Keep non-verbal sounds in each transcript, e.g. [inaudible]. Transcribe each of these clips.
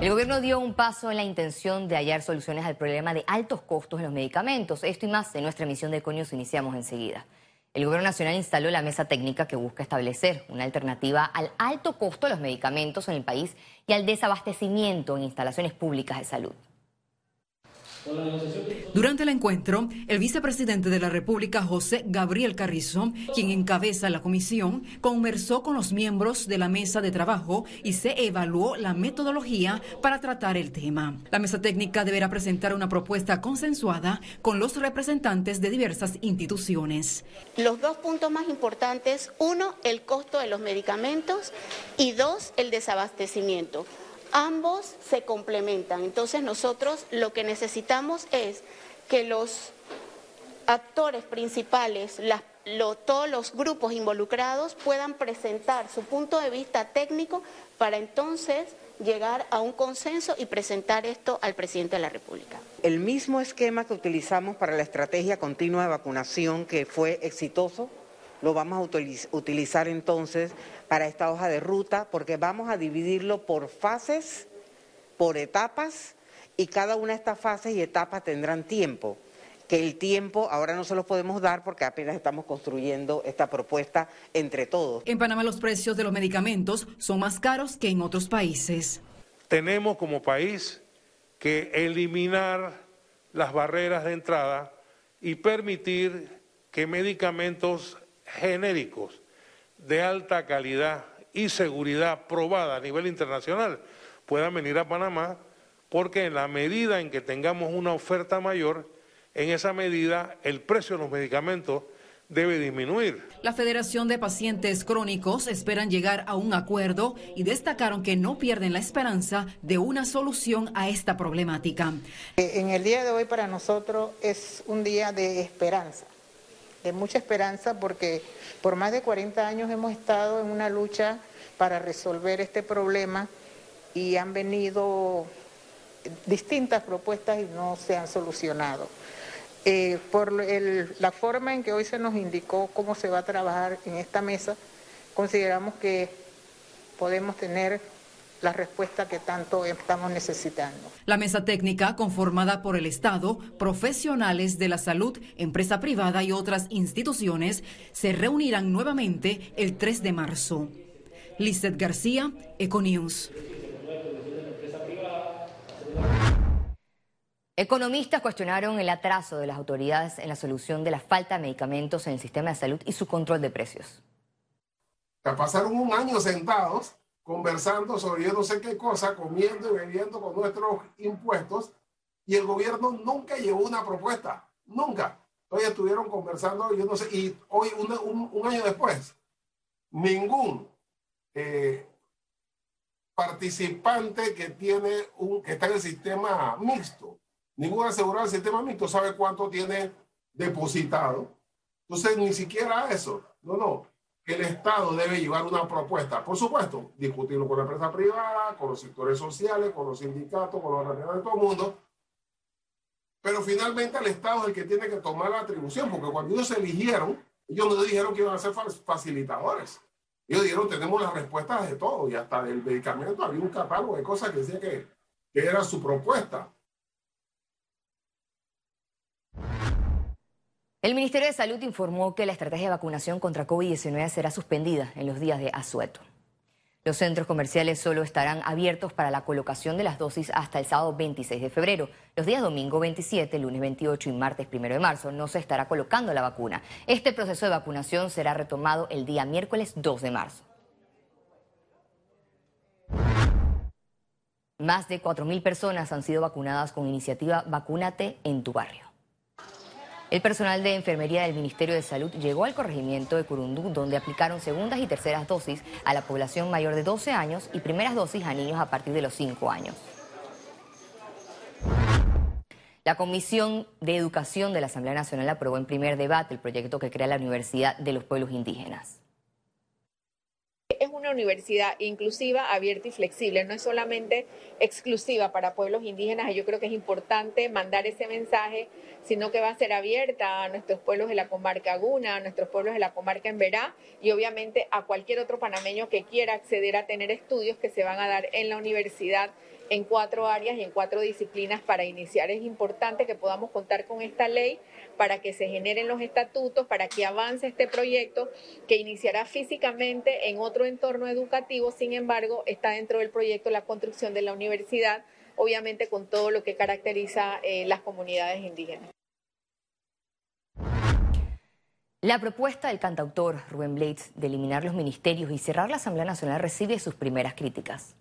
El gobierno dio un paso en la intención de hallar soluciones al problema de altos costos en los medicamentos. Esto y más en nuestra emisión de Econius iniciamos enseguida. El gobierno nacional instaló la mesa técnica que busca establecer una alternativa al alto costo de los medicamentos en el país y al desabastecimiento en instalaciones públicas de salud. Durante el encuentro, el vicepresidente de la República, José Gabriel Carrizo, quien encabeza la comisión, conversó con los miembros de la mesa de trabajo y se evaluó la metodología para tratar el tema. La mesa técnica deberá presentar una propuesta consensuada con los representantes de diversas instituciones. Los dos puntos más importantes, uno, el costo de los medicamentos y dos, el desabastecimiento. Ambos se complementan. Entonces nosotros lo que necesitamos es que los actores principales, todos los grupos involucrados puedan presentar su punto de vista técnico para entonces llegar a un consenso y presentar esto al presidente de la República. El mismo esquema que utilizamos para la estrategia continua de vacunación que fue exitoso, lo vamos a utilizar entonces para esta hoja de ruta porque vamos a dividirlo por fases, por etapas y cada una de estas fases y etapas tendrán tiempo que el tiempo ahora no se lo podemos dar porque apenas estamos construyendo esta propuesta entre todos. En Panamá los precios de los medicamentos son más caros que en otros países. Tenemos como país que eliminar las barreras de entrada y permitir que medicamentos genéricos de alta calidad y seguridad probada a nivel internacional puedan venir a Panamá, porque en la medida en que tengamos una oferta mayor, en esa medida el precio de los medicamentos debe disminuir. La Federación de Pacientes Crónicos esperan llegar a un acuerdo y destacaron que no pierden la esperanza de una solución a esta problemática. En el día de hoy para nosotros es un día de esperanza de mucha esperanza porque por más de 40 años hemos estado en una lucha para resolver este problema y han venido distintas propuestas y no se han solucionado. Eh, por la forma en que hoy se nos indicó cómo se va a trabajar en esta mesa, consideramos que podemos tener la respuesta que tanto estamos necesitando. La mesa técnica, conformada por el Estado, profesionales de la salud, empresa privada y otras instituciones, se reunirán nuevamente el 3 de marzo. Lizeth García, Econews. Economistas cuestionaron el atraso de las autoridades en la solución de la falta de medicamentos en el sistema de salud y su control de precios. Pasaron un año sentados conversando sobre yo no sé qué cosa, comiendo y bebiendo con nuestros impuestos, y el gobierno nunca llevó una propuesta, nunca. Hoy estuvieron conversando, yo no sé, y hoy, un, año después, ningún eh, participante que tiene un, que está en el sistema mixto, ningún asegurado del sistema mixto sabe cuánto tiene depositado. Entonces, ni siquiera eso. No, no el Estado debe llevar una propuesta. Por supuesto, discutirlo con la empresa privada, con los sectores sociales, con los sindicatos, con los organizaciones de todo el mundo. Pero finalmente el Estado es el que tiene que tomar la atribución, porque cuando ellos se eligieron, ellos no dijeron que iban a ser facilitadores. Ellos dijeron, tenemos las respuestas de todo, y hasta del medicamento había un catálogo de cosas que decía que, que era su propuesta. El Ministerio de Salud informó que la estrategia de vacunación contra COVID-19 será suspendida en los días de asueto. Los centros comerciales solo estarán abiertos para la colocación de las dosis hasta el sábado 26 de febrero. Los días domingo 27, lunes 28 y martes 1 de marzo no se estará colocando la vacuna. Este proceso de vacunación será retomado el día miércoles 2 de marzo. Más de 4.000 personas han sido vacunadas con iniciativa Vacúnate en tu barrio. El personal de enfermería del Ministerio de Salud llegó al corregimiento de Curundú, donde aplicaron segundas y terceras dosis a la población mayor de 12 años y primeras dosis a niños a partir de los 5 años. La Comisión de Educación de la Asamblea Nacional aprobó en primer debate el proyecto que crea la Universidad de los Pueblos Indígenas una universidad inclusiva, abierta y flexible, no es solamente exclusiva para pueblos indígenas, yo creo que es importante mandar ese mensaje, sino que va a ser abierta a nuestros pueblos de la comarca Guna, a nuestros pueblos de la comarca Emberá y obviamente a cualquier otro panameño que quiera acceder a tener estudios que se van a dar en la universidad en cuatro áreas y en cuatro disciplinas para iniciar. Es importante que podamos contar con esta ley para que se generen los estatutos, para que avance este proyecto que iniciará físicamente en otro entorno educativo, sin embargo, está dentro del proyecto la construcción de la universidad, obviamente con todo lo que caracteriza eh, las comunidades indígenas. La propuesta del cantautor Rubén Blades de eliminar los ministerios y cerrar la Asamblea Nacional recibe sus primeras críticas.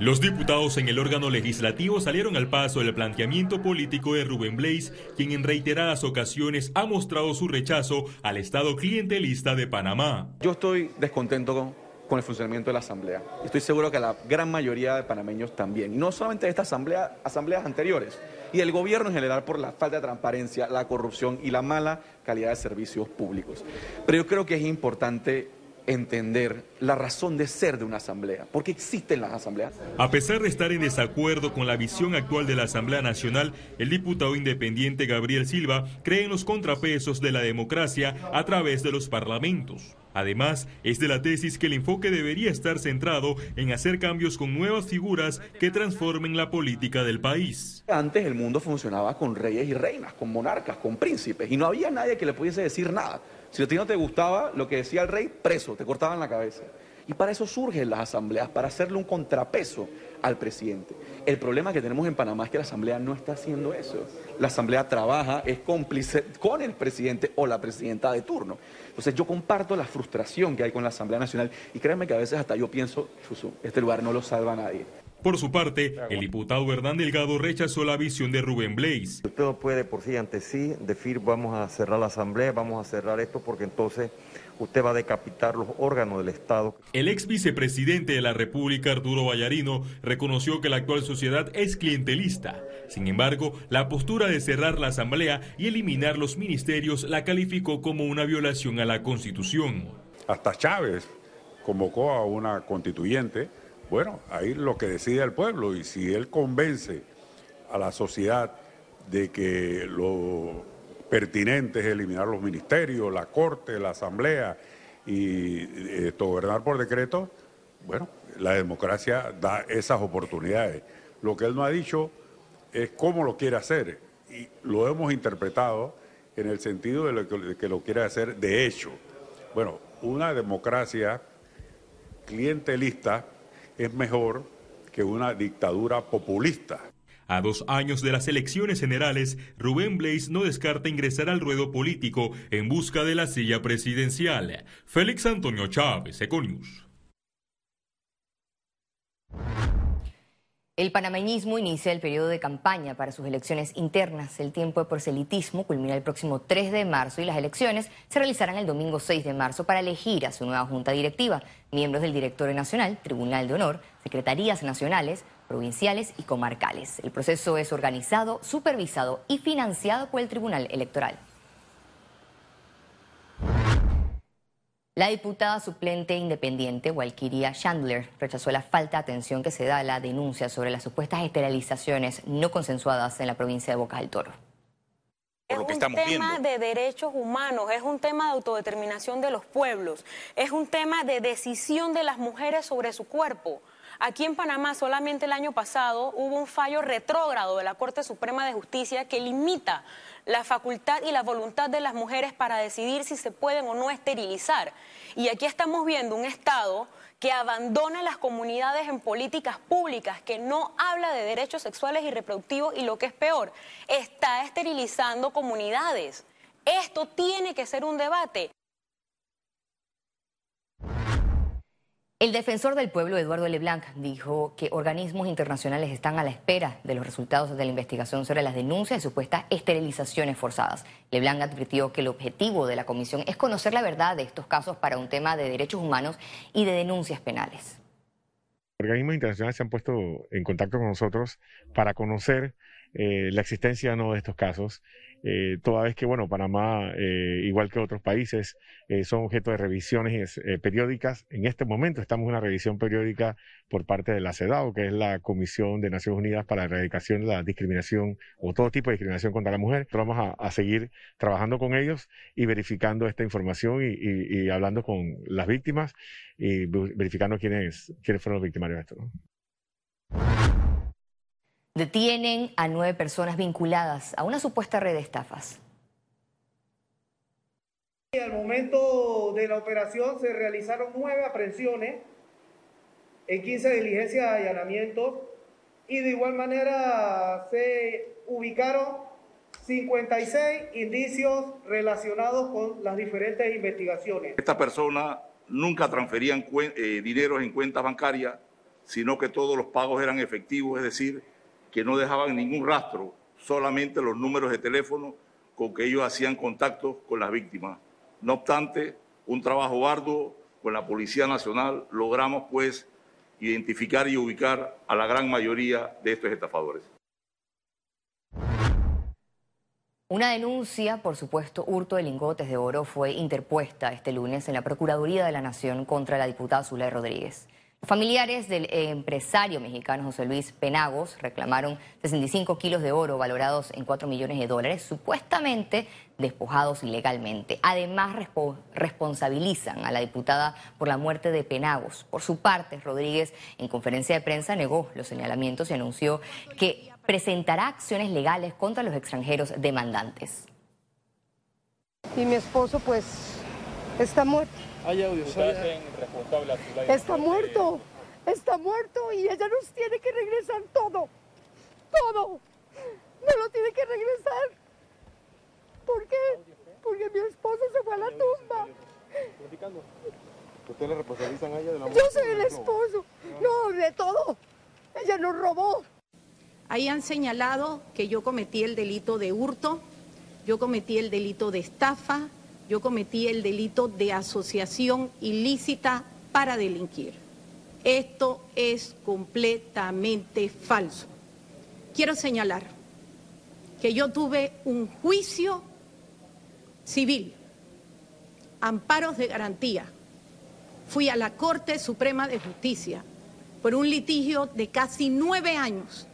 Los diputados en el órgano legislativo salieron al paso del planteamiento político de Rubén Blaze, quien en reiteradas ocasiones ha mostrado su rechazo al Estado clientelista de Panamá. Yo estoy descontento con, el funcionamiento de la Asamblea. Estoy seguro que la gran mayoría de panameños también. Y no solamente de esta Asamblea, asambleas anteriores. Y el gobierno en general por la falta de transparencia, la corrupción y la mala calidad de servicios públicos. Pero yo creo que es importante entender la razón de ser de una asamblea, porque existen las asambleas. A pesar de estar en desacuerdo con la visión actual de la Asamblea Nacional, el diputado independiente Gabriel Silva cree en los contrapesos de la democracia a través de los parlamentos. Además, es de la tesis que el enfoque debería estar centrado en hacer cambios con nuevas figuras que transformen la política del país. Antes el mundo funcionaba con reyes y reinas, con monarcas, con príncipes, y no había nadie que le pudiese decir nada. Si a ti no te gustaba lo que decía el rey, preso, te cortaban la cabeza. Y para eso surgen las asambleas, para hacerle un contrapeso al presidente. El problema que tenemos en Panamá es que la asamblea no está haciendo eso. La asamblea trabaja, es cómplice con el presidente o la presidenta de turno. Entonces yo comparto la frustración que hay con la Asamblea Nacional y créanme que a veces hasta yo pienso, este lugar no lo salva a nadie. Por su parte, el diputado Hernán Delgado rechazó la visión de Rubén Blaze. Usted no puede por sí ante sí decir vamos a cerrar la asamblea, vamos a cerrar esto porque entonces usted va a decapitar los órganos del Estado. El ex vicepresidente de la República, Arturo Vallarino, reconoció que la actual sociedad es clientelista. Sin embargo, la postura de cerrar la asamblea y eliminar los ministerios la calificó como una violación a la Constitución. Hasta Chávez convocó a una constituyente bueno, ahí lo que decide el pueblo y si él convence a la sociedad de que lo pertinente es eliminar los ministerios, la corte, la asamblea y esto, gobernar por decreto, bueno, la democracia da esas oportunidades. Lo que él no ha dicho es cómo lo quiere hacer y lo hemos interpretado en el sentido de, de que lo quiere hacer de hecho. Bueno, una democracia clientelista es mejor que una dictadura populista. A dos años de las elecciones generales, Rubén Blaze no descarta ingresar al ruedo político en busca de la silla presidencial. Félix Antonio Chávez, Econius. El panameñismo inicia el periodo de campaña para sus elecciones internas. El tiempo de proselitismo culmina el próximo 3 de marzo y las elecciones se realizarán el domingo 6 de marzo para elegir a su nueva junta directiva, miembros del Directorio Nacional, Tribunal de Honor, Secretarías Nacionales, provinciales y comarcales. El proceso es organizado, supervisado y financiado por el Tribunal Electoral. La diputada suplente independiente, Walkiria Chandler, rechazó la falta de atención que se da a la denuncia sobre las supuestas esterilizaciones no consensuadas en la provincia de Boca del Toro. Es un tema de derechos humanos, es un tema de autodeterminación de los pueblos, es un tema de decisión de las mujeres sobre su cuerpo. Aquí en Panamá solamente el año pasado hubo un fallo retrógrado de la Corte Suprema de Justicia que limita la facultad y la voluntad de las mujeres para decidir si se pueden o no esterilizar. Y aquí estamos viendo un Estado que abandona las comunidades en políticas públicas, que no habla de derechos sexuales y reproductivos y lo que es peor, está esterilizando comunidades. Esto tiene que ser un debate. El defensor del pueblo, Eduardo Leblanc, dijo que organismos internacionales están a la espera de los resultados de la investigación sobre las denuncias de supuestas esterilizaciones forzadas. Leblanc advirtió que el objetivo de la comisión es conocer la verdad de estos casos para un tema de derechos humanos y de denuncias penales. Organismos internacionales se han puesto en contacto con nosotros para conocer eh, la existencia no de estos casos eh, toda vez que, bueno, Panamá, eh, igual que otros países, eh, son objeto de revisiones periódicas. En este momento estamos en una revisión periódica por parte de la CEDAW, que es la Comisión de Naciones Unidas para la Erradicación de la Discriminación o todo tipo de discriminación contra la mujer. vamos a, seguir trabajando con ellos y verificando esta información y, hablando con las víctimas y verificando quiénes, quiénes fueron los victimarios de esto. Detienen a nueve personas vinculadas a una supuesta red de estafas. Al momento de la operación se realizaron nueve aprehensiones en 15 diligencias de allanamiento y de igual manera se ubicaron 56 indicios relacionados con las diferentes investigaciones. Estas personas nunca transferían eh, dinero en cuentas bancarias, sino que todos los pagos eran efectivos, es decir, que no dejaban ningún rastro, solamente los números de teléfono con que ellos hacían contacto con las víctimas. No obstante, un trabajo arduo con la Policía Nacional logramos pues identificar y ubicar a la gran mayoría de estos estafadores. Una denuncia por supuesto hurto de lingotes de oro fue interpuesta este lunes en la Procuraduría de la Nación contra la diputada Zulay Rodríguez. Familiares del empresario mexicano José Luis Penagos reclamaron 65 kilos de oro valorados en 4 millones de dólares, supuestamente despojados ilegalmente. Además, responsabilizan a la diputada por la muerte de Penagos. Por su parte, Rodríguez, en conferencia de prensa, negó los señalamientos y anunció que presentará acciones legales contra los extranjeros demandantes. Y mi esposo, pues, está muerto hay audios. Está muerto, está muerto y ella nos tiene que regresar todo, todo. Me lo tiene que regresar. ¿Por qué? Porque mi esposo se fue a la tumba. ¿Usted le responsabilizan a ella de la muerte? Yo soy el esposo. No, de todo. Ella nos robó. Ahí han señalado que yo cometí el delito de hurto, yo cometí el delito de estafa, yo cometí el delito de asociación ilícita para delinquir. Esto es completamente falso. Quiero señalar que yo tuve un juicio civil, amparos de garantía. Fui a la Corte Suprema de Justicia por un litigio de casi nueve años.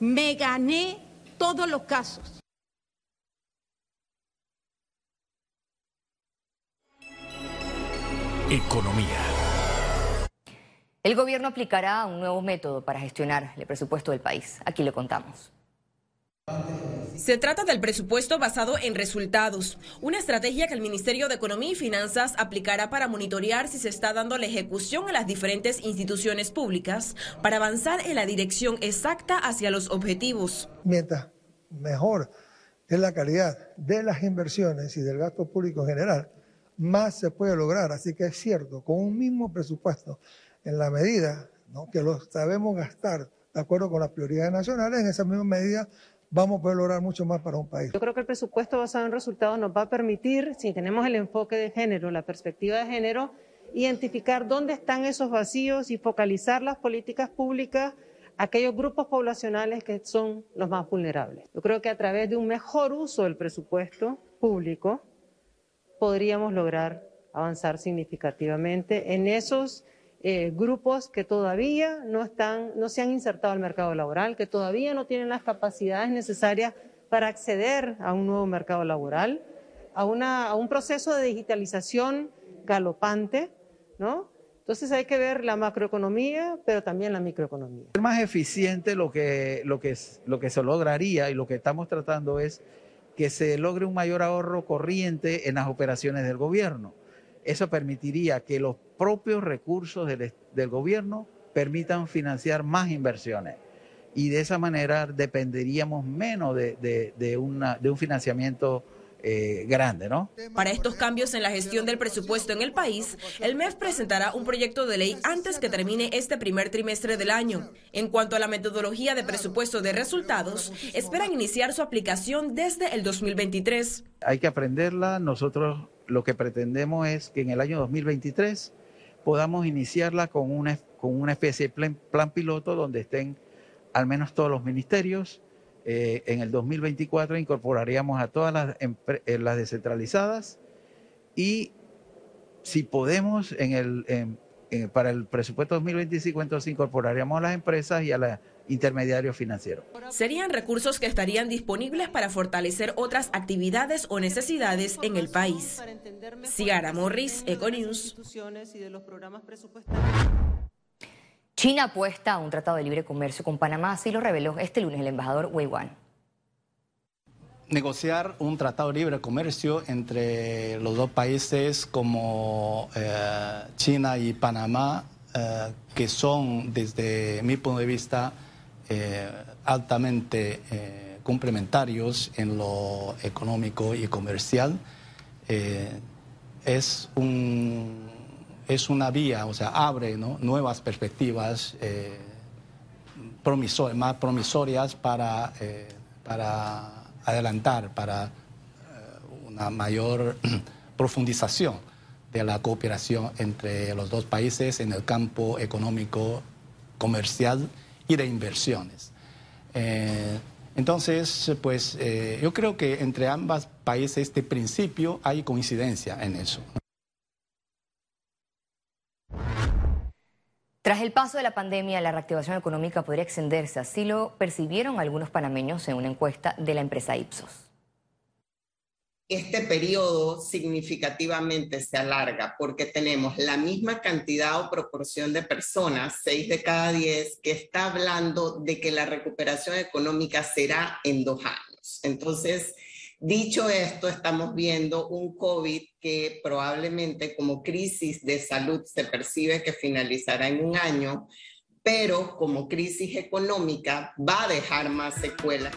Me gané todos los casos. Economía. El gobierno aplicará un nuevo método para gestionar el presupuesto del país. Aquí le contamos. Se trata del presupuesto basado en resultados, una estrategia que el Ministerio de Economía y Finanzas aplicará para monitorear si se está dando la ejecución en las diferentes instituciones públicas para avanzar en la dirección exacta hacia los objetivos. Mientras mejor es la calidad de las inversiones y del gasto público en general, más se puede lograr. Así que es cierto, con un mismo presupuesto, en la medida que lo sabemos gastar de acuerdo con las prioridades nacionales, en esa misma medida vamos a poder lograr mucho más para un país. Yo creo que el presupuesto basado en resultados nos va a permitir, si tenemos el enfoque de género, la perspectiva de género, identificar dónde están esos vacíos y focalizar las políticas públicas a aquellos grupos poblacionales que son los más vulnerables. Yo creo que a través de un mejor uso del presupuesto público, podríamos lograr avanzar significativamente en esos eh, grupos que todavía no, están, no se han insertado al mercado laboral, que todavía no tienen las capacidades necesarias para acceder a un nuevo mercado laboral, a, una, a un proceso de digitalización galopante, ¿no? Entonces hay que ver la macroeconomía, pero también la microeconomía. Es más eficiente lo que, lo, que, lo que se lograría y lo que estamos tratando es que se logre un mayor ahorro corriente en las operaciones del gobierno. Eso permitiría que los propios recursos del, gobierno permitan financiar más inversiones y de esa manera dependeríamos menos de, de un financiamiento eh, grande, ¿no? Para estos cambios en la gestión del presupuesto en el país, el MEF presentará un proyecto de ley antes que termine este primer trimestre del año. En cuanto a la metodología de presupuesto de resultados, esperan iniciar su aplicación desde el 2023. Hay que aprenderla. Nosotros lo que pretendemos es que en el año 2023 podamos iniciarla con una, con una especie de plan piloto donde estén al menos todos los ministerios, eh, en el 2024 incorporaríamos a todas las, eh, las descentralizadas y si podemos, en el, para el presupuesto 2025, entonces incorporaríamos a las empresas y a los intermediarios financieros. Serían recursos que estarían disponibles para fortalecer otras actividades o necesidades en el país. Ciara Morris, Econews. China apuesta a un tratado de libre comercio con Panamá, así lo reveló este lunes el embajador Wei Wan. Negociar un tratado de libre comercio entre los dos países como eh, China y Panamá, eh, que son desde mi punto de vista eh, altamente complementarios en lo económico y comercial, es un es una vía, o sea, abre nuevas perspectivas eh, más promisorias para, eh, para adelantar, para eh, una mayor [clears throat] profundización de la cooperación entre los dos países en el campo económico, comercial y de inversiones. entonces, pues yo creo que entre ambos países de principio hay coincidencia en eso. Tras el paso de la pandemia, la reactivación económica podría extenderse, así lo percibieron algunos panameños en una encuesta de la empresa Ipsos. Este periodo significativamente se alarga porque tenemos la misma cantidad o proporción de personas, 6 de cada 10, que está hablando de que la recuperación económica será en dos años. Entonces, Dicho esto, estamos viendo un COVID que probablemente como crisis de salud se percibe que finalizará en un año, pero como crisis económica va a dejar más secuelas.